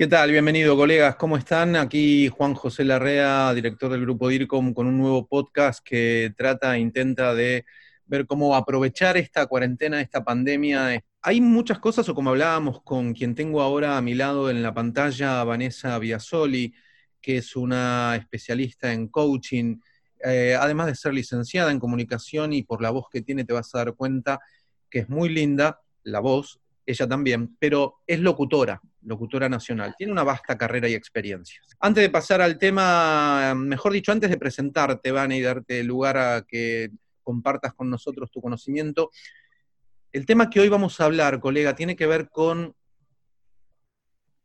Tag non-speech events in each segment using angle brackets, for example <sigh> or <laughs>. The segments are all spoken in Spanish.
¿Qué tal? Bienvenido, colegas. ¿Cómo están? Aquí Juan José Larrea, director del grupo DIRCOM, con un nuevo podcast que trata, e intenta de ver cómo aprovechar esta cuarentena, esta pandemia. Hay muchas cosas, o como hablábamos con quien tengo ahora a mi lado en la pantalla, Vanessa Biasoli, que es una especialista en coaching, eh, además de ser licenciada en comunicación y por la voz que tiene te vas a dar cuenta que es muy linda, la voz, ella también, pero es locutora, locutora nacional. Tiene una vasta carrera y experiencia. Antes de pasar al tema, mejor dicho, antes de presentarte, Van, y darte lugar a que compartas con nosotros tu conocimiento, el tema que hoy vamos a hablar, colega, tiene que ver con,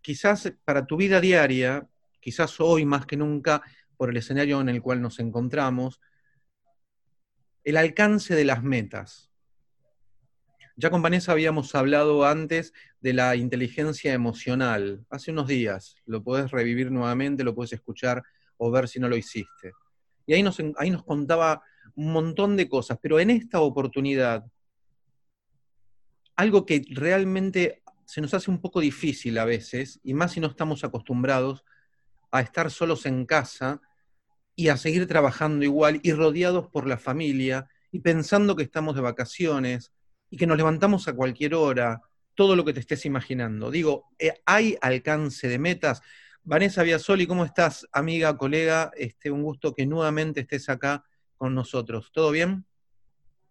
quizás para tu vida diaria, quizás hoy más que nunca, por el escenario en el cual nos encontramos, el alcance de las metas. Ya con Vanessa habíamos hablado antes de la inteligencia emocional, hace unos días. Lo podés revivir nuevamente, lo puedes escuchar o ver si no lo hiciste. Y ahí nos, ahí nos contaba un montón de cosas, pero en esta oportunidad, algo que realmente se nos hace un poco difícil a veces, y más si no estamos acostumbrados a estar solos en casa y a seguir trabajando igual y rodeados por la familia y pensando que estamos de vacaciones y que nos levantamos a cualquier hora, todo lo que te estés imaginando. Digo, eh, ¿hay alcance de metas? Vanessa Biasoli, ¿cómo estás, amiga, colega? Este, un gusto que nuevamente estés acá con nosotros. ¿Todo bien?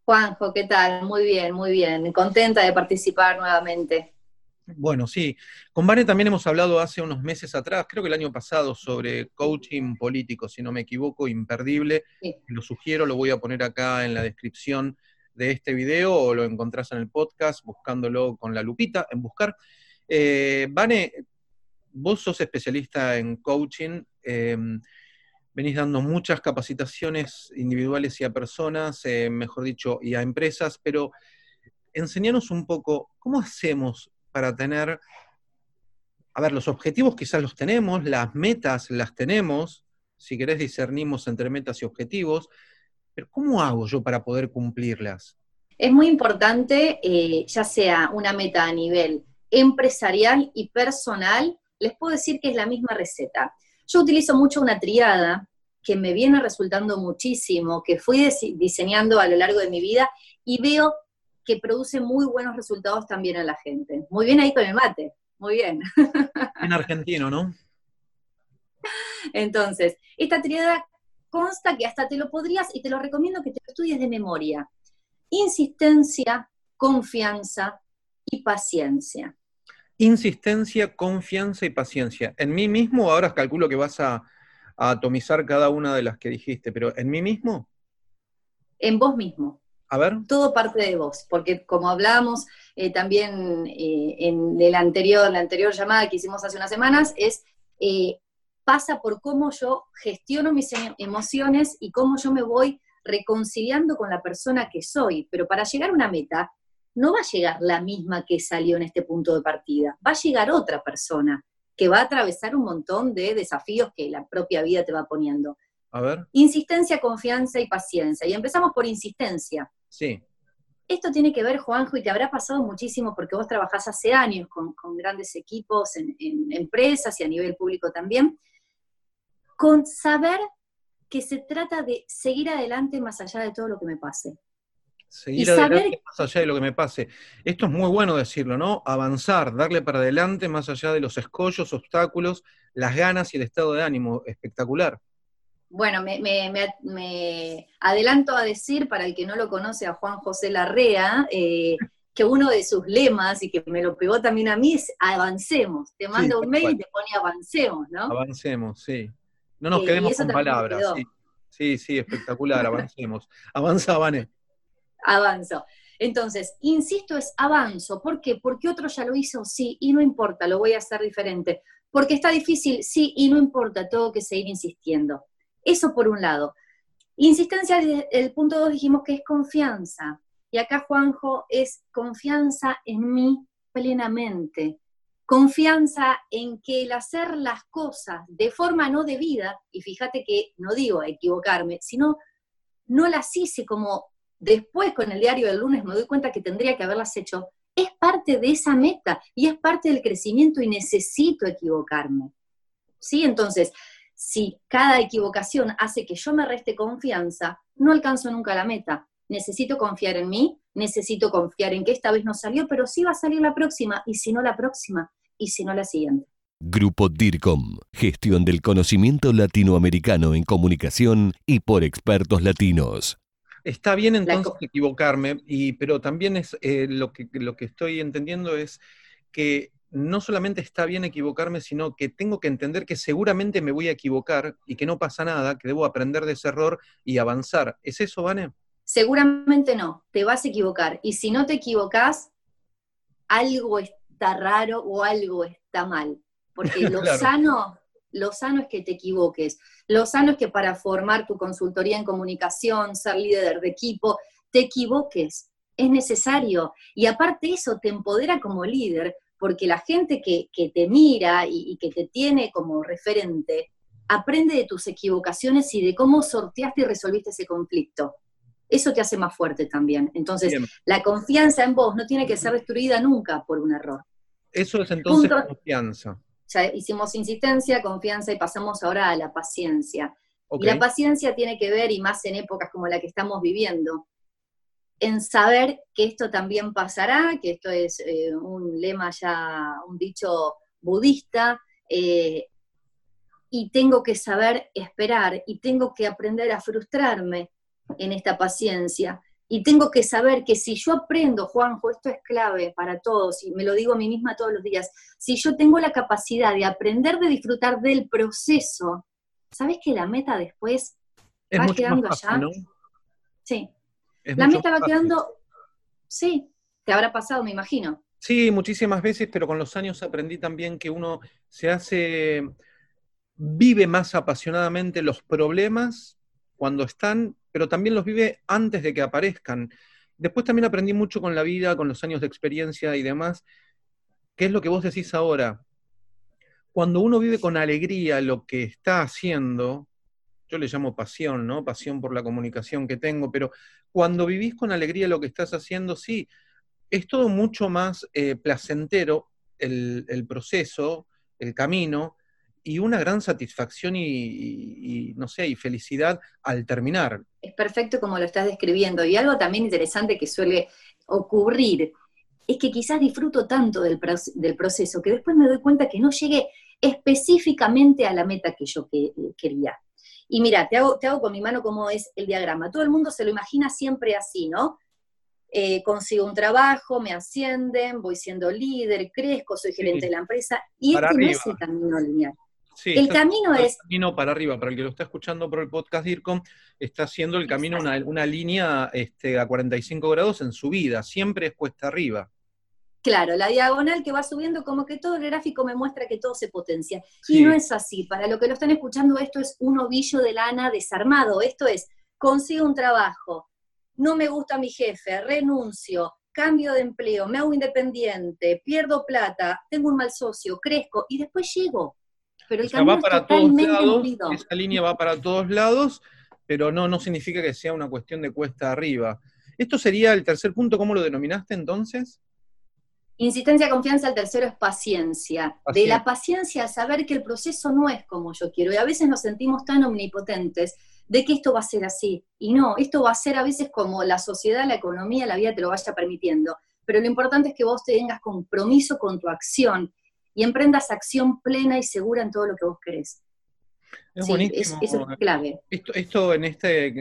Juanjo, ¿qué tal? Muy bien, muy bien. Contenta de participar nuevamente. Bueno, sí. Con Vane también hemos hablado hace unos meses atrás, creo que el año pasado, sobre coaching político, si no me equivoco, imperdible. Lo sugiero, lo voy a poner acá en la descripción de este video o lo encontrás en el podcast buscándolo con la lupita en buscar. Eh, Vane, vos sos especialista en coaching, em, venís dando muchas capacitaciones individuales y a personas, eh, mejor dicho, y a empresas, pero enseñanos un poco, ¿cómo hacemos para tener, a ver, los objetivos quizás los tenemos, las metas las tenemos, si querés discernimos entre metas y objetivos, pero ¿cómo hago yo para poder cumplirlas? Es muy importante, eh, ya sea una meta a nivel empresarial y personal, les puedo decir que es la misma receta. Yo utilizo mucho una triada que me viene resultando muchísimo, que fui diseñando a lo largo de mi vida y veo que produce muy buenos resultados también a la gente. Muy bien ahí con el mate, muy bien. En argentino, ¿no? <laughs> Entonces, esta triada consta que hasta te lo podrías, y te lo recomiendo que te lo estudies de memoria. Insistencia, confianza y paciencia. Insistencia, confianza y paciencia. En mí mismo, ahora calculo que vas a, atomizar cada una de las que dijiste, pero ¿en mí mismo? En vos mismo. A ver. Todo parte de vos, porque como hablábamos eh, también eh, en el anterior, la anterior llamada que hicimos hace unas semanas, es eh, pasa por cómo yo gestiono mis em, emociones y cómo yo me voy reconciliando con la persona que soy. Pero para llegar a una meta, no va a llegar la misma que salió en este punto de partida, va a llegar otra persona que va a atravesar un montón de desafíos que la propia vida te va poniendo. A ver. Insistencia, confianza y paciencia. Y empezamos por insistencia. Sí. Esto tiene que ver, Juanjo, y te habrá pasado muchísimo porque vos trabajás hace años con, grandes equipos en, empresas y a nivel público también con saber que se trata de seguir adelante más allá de todo lo que me pase. Seguir adelante más allá de lo que me pase. Esto es muy bueno decirlo, ¿no? Avanzar, darle para adelante más allá de los escollos, obstáculos, las ganas y el estado de ánimo. Espectacular. Bueno, me, adelanto a decir, para el que no lo conoce, a Juan José Larrea, eh, que uno de sus lemas, y que me lo pegó también a mí, es avancemos. Te manda un mail y te pone avancemos, ¿no? Avancemos, sí. No nos quedemos con palabras. Sí. sí, espectacular, avancemos. Avanza, Vane. Avanzo. Entonces, insisto, es avanzo. ¿Por qué? Porque otro ya lo hizo, sí, y no importa, lo voy a hacer diferente. Porque está difícil, sí, y no importa, tengo que seguir insistiendo. Eso por un lado. Insistencia, el punto dos dijimos que es confianza. Y acá, Juanjo, es confianza en mí plenamente confianza en que el hacer las cosas de forma no debida, y fíjate que no digo equivocarme, sino no las hice como después con el diario del lunes me doy cuenta que tendría que haberlas hecho, es parte de esa meta y es parte del crecimiento y necesito equivocarme. ¿Sí? Entonces, si cada equivocación hace que yo me reste confianza, no alcanzo nunca la meta. Necesito confiar en mí, necesito confiar en que esta vez no salió, pero sí va a salir la próxima, y si no la próxima, y si no la siguiente. Grupo DIRCOM, gestión del conocimiento latinoamericano en comunicación y por expertos latinos. Está bien entonces equivocarme, y, pero también es eh, lo, que, lo que estoy entendiendo es que no solamente está bien equivocarme, sino que tengo que entender que seguramente me voy a equivocar y que no pasa nada, que debo aprender de ese error y avanzar. ¿Es eso, Vane? Seguramente no, te vas a equivocar. Y si no te equivocas, algo está raro o algo está mal. Porque <laughs> lo sano, lo sano es que te equivoques. Lo sano es que para formar tu consultoría en comunicación, ser líder de equipo, te equivoques. Es necesario. Y aparte eso te empodera como líder, porque la gente que, te mira y, y que te tiene como referente, aprende de tus equivocaciones y de cómo sorteaste y resolviste ese conflicto eso te hace más fuerte también. Entonces, la confianza en vos no tiene que ser destruida nunca por un error. Eso es entonces confianza. Ya hicimos insistencia, confianza y pasamos ahora a la paciencia. Y la paciencia tiene que ver, y más en épocas como la que estamos viviendo, en saber que esto también pasará, que esto es eh, un lema ya, un dicho budista, eh, y tengo que saber esperar, y tengo que aprender a frustrarme, en esta paciencia. Y tengo que saber que si yo aprendo, Juanjo, esto es clave para todos, y me lo digo a mí misma todos los días, si yo tengo la capacidad de aprender de disfrutar del proceso, ¿sabes que la meta después va quedando allá? Sí. la meta va quedando, sí, te habrá pasado, me imagino. Sí, muchísimas veces, pero con los años aprendí también que uno se hace, vive más apasionadamente los problemas cuando están pero también los vive antes de que aparezcan. Después también aprendí mucho con la vida, con los años de experiencia y demás, ¿Qué es lo que vos decís ahora. Cuando uno vive con alegría lo que está haciendo, yo le llamo pasión, ¿no? Pasión por la comunicación que tengo, pero cuando vivís con alegría lo que estás haciendo, sí, es todo mucho más eh, placentero el proceso, el camino, y una gran satisfacción y, no sé, y felicidad al terminar. Es perfecto como lo estás describiendo. Y algo también interesante que suele ocurrir es que quizás disfruto tanto del, proceso que después me doy cuenta que no llegué específicamente a la meta que yo quería. Y mira, te hago, te hago con mi mano cómo es el diagrama. Todo el mundo se lo imagina siempre así, ¿no? Eh, consigo un trabajo, me ascienden, voy siendo líder, crezco, soy gerente de la empresa, y este no es el camino lineal el camino es... El camino para arriba, para el que lo está escuchando por el podcast DIRCOM, está haciendo el camino una, línea este, a 45 grados en su vida, siempre es cuesta arriba. Claro, la diagonal que va subiendo, como que todo el gráfico me muestra que todo se potencia. Y no es así. Para lo que lo están escuchando, esto es un ovillo de lana desarmado. Esto es, consigo un trabajo, no me gusta mi jefe, renuncio, cambio de empleo, me hago independiente, pierdo plata, tengo un mal socio, crezco y después llego pero el va para todos lados, esa línea va para todos lados, pero no, no significa que sea una cuestión de cuesta arriba. ¿Esto sería el tercer punto? ¿Cómo lo denominaste entonces? Insistencia, confianza, el tercero es paciencia. De la paciencia a saber que el proceso no es como yo quiero. Y a veces nos sentimos tan omnipotentes de que esto va a ser así. Y no, esto va a ser a veces como la sociedad, la economía, la vida te lo vaya permitiendo. Pero lo importante es que vos tengas compromiso con tu acción y emprendas acción plena y segura en todo lo que vos querés. Es buenísimo. eso es clave. Esto, en este,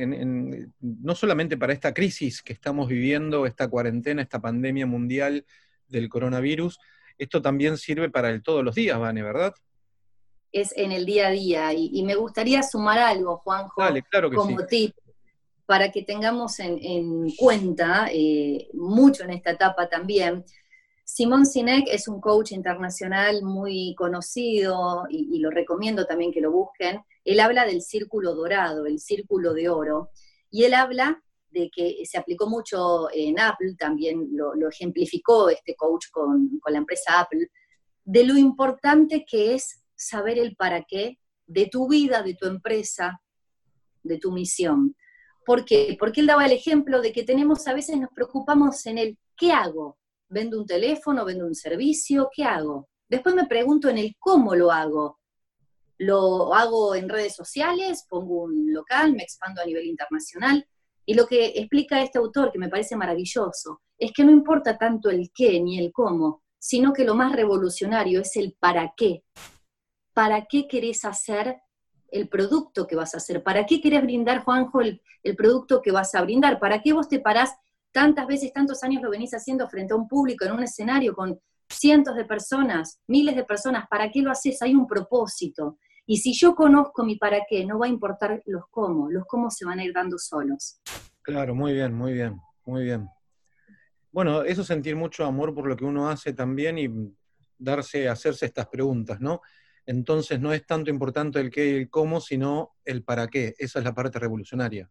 no solamente para esta crisis que estamos viviendo, esta cuarentena, esta pandemia mundial del coronavirus, esto también sirve para el todos los días, Vane, ¿verdad? Es en el día a día. Y, me gustaría sumar algo, Juanjo, como tip, para que tengamos en, cuenta eh, mucho en esta etapa también Simón Sinek es un coach internacional muy conocido y, lo recomiendo también que lo busquen. Él habla del círculo dorado, el círculo de oro, y él habla de que se aplicó mucho en Apple, también lo, ejemplificó este coach con, con la empresa Apple, de lo importante que es saber el para qué de tu vida, de tu empresa, de tu misión. ¿Por qué? Porque él daba el ejemplo de que tenemos, a veces nos preocupamos en el ¿qué hago? ¿Vendo un teléfono? ¿Vendo un servicio? ¿Qué hago? Después me pregunto en el cómo lo hago. ¿Lo hago en redes sociales? ¿Pongo un local? ¿Me expando a nivel internacional? Y lo que explica este autor, que me parece maravilloso, es que no importa tanto el qué ni el cómo, sino que lo más revolucionario es el para qué. ¿Para qué querés hacer el producto que vas a hacer? ¿Para qué querés brindar, Juanjo, el, el producto que vas a brindar? ¿Para qué vos te parás tantas veces, tantos años lo venís haciendo frente a un público, en un escenario con cientos de personas, miles de personas? ¿Para qué lo haces? Hay un propósito. Y si yo conozco mi para qué, no va a importar los cómo, los cómo se van a ir dando solos. Claro, muy bien, muy bien, muy bien. Bueno, eso sentir mucho amor por lo que uno hace también y darse, hacerse estas preguntas, ¿no? Entonces no es tanto importante el qué y el cómo, sino el para qué. Esa es la parte revolucionaria.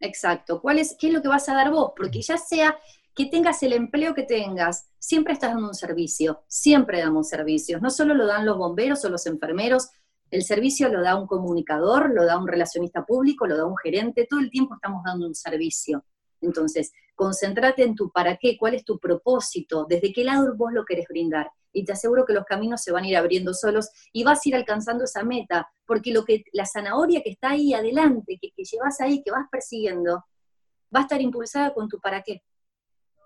Exacto. ¿Cuál es, ¿Qué es lo que vas a dar vos? Porque ya sea que tengas el empleo que tengas, siempre estás dando un servicio, siempre damos servicios. No solo lo dan los bomberos o los enfermeros, el servicio lo da un comunicador, lo da un relacionista público, lo da un gerente, todo el tiempo estamos dando un servicio. Entonces, concéntrate en tu para qué, cuál es tu propósito, desde qué lado vos lo querés brindar. Y te aseguro que los caminos se van a ir abriendo solos y vas a ir alcanzando esa meta, porque lo que, la zanahoria que está ahí adelante, que, que llevas ahí, que vas persiguiendo, va a estar impulsada con tu para qué.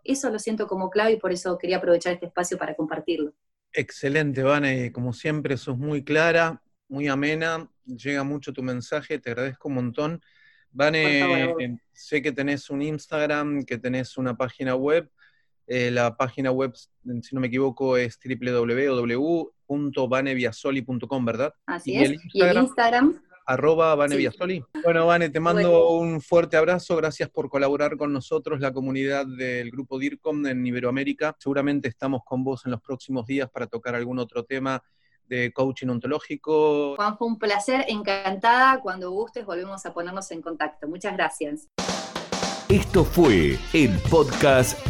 Eso lo siento como clave y por eso quería aprovechar este espacio para compartirlo. Excelente, Vane. Como siempre, sos muy clara, muy amena, llega mucho tu mensaje, te agradezco un montón. Vane, eh, sé que tenés un Instagram, que tenés una página web. Eh, la página web, si no me equivoco, es www.vaneviasoli.com, ¿verdad? Así es. y el Instagram. Arroba Vane Bueno, Vane, te mando un fuerte abrazo. Gracias por colaborar con nosotros, la comunidad del grupo DIRCOM en Iberoamérica. Seguramente estamos con vos en los próximos días para tocar algún otro tema de coaching ontológico. Juan, fue un placer, encantada. Cuando gustes volvemos a ponernos en contacto. Muchas gracias. Esto fue el podcast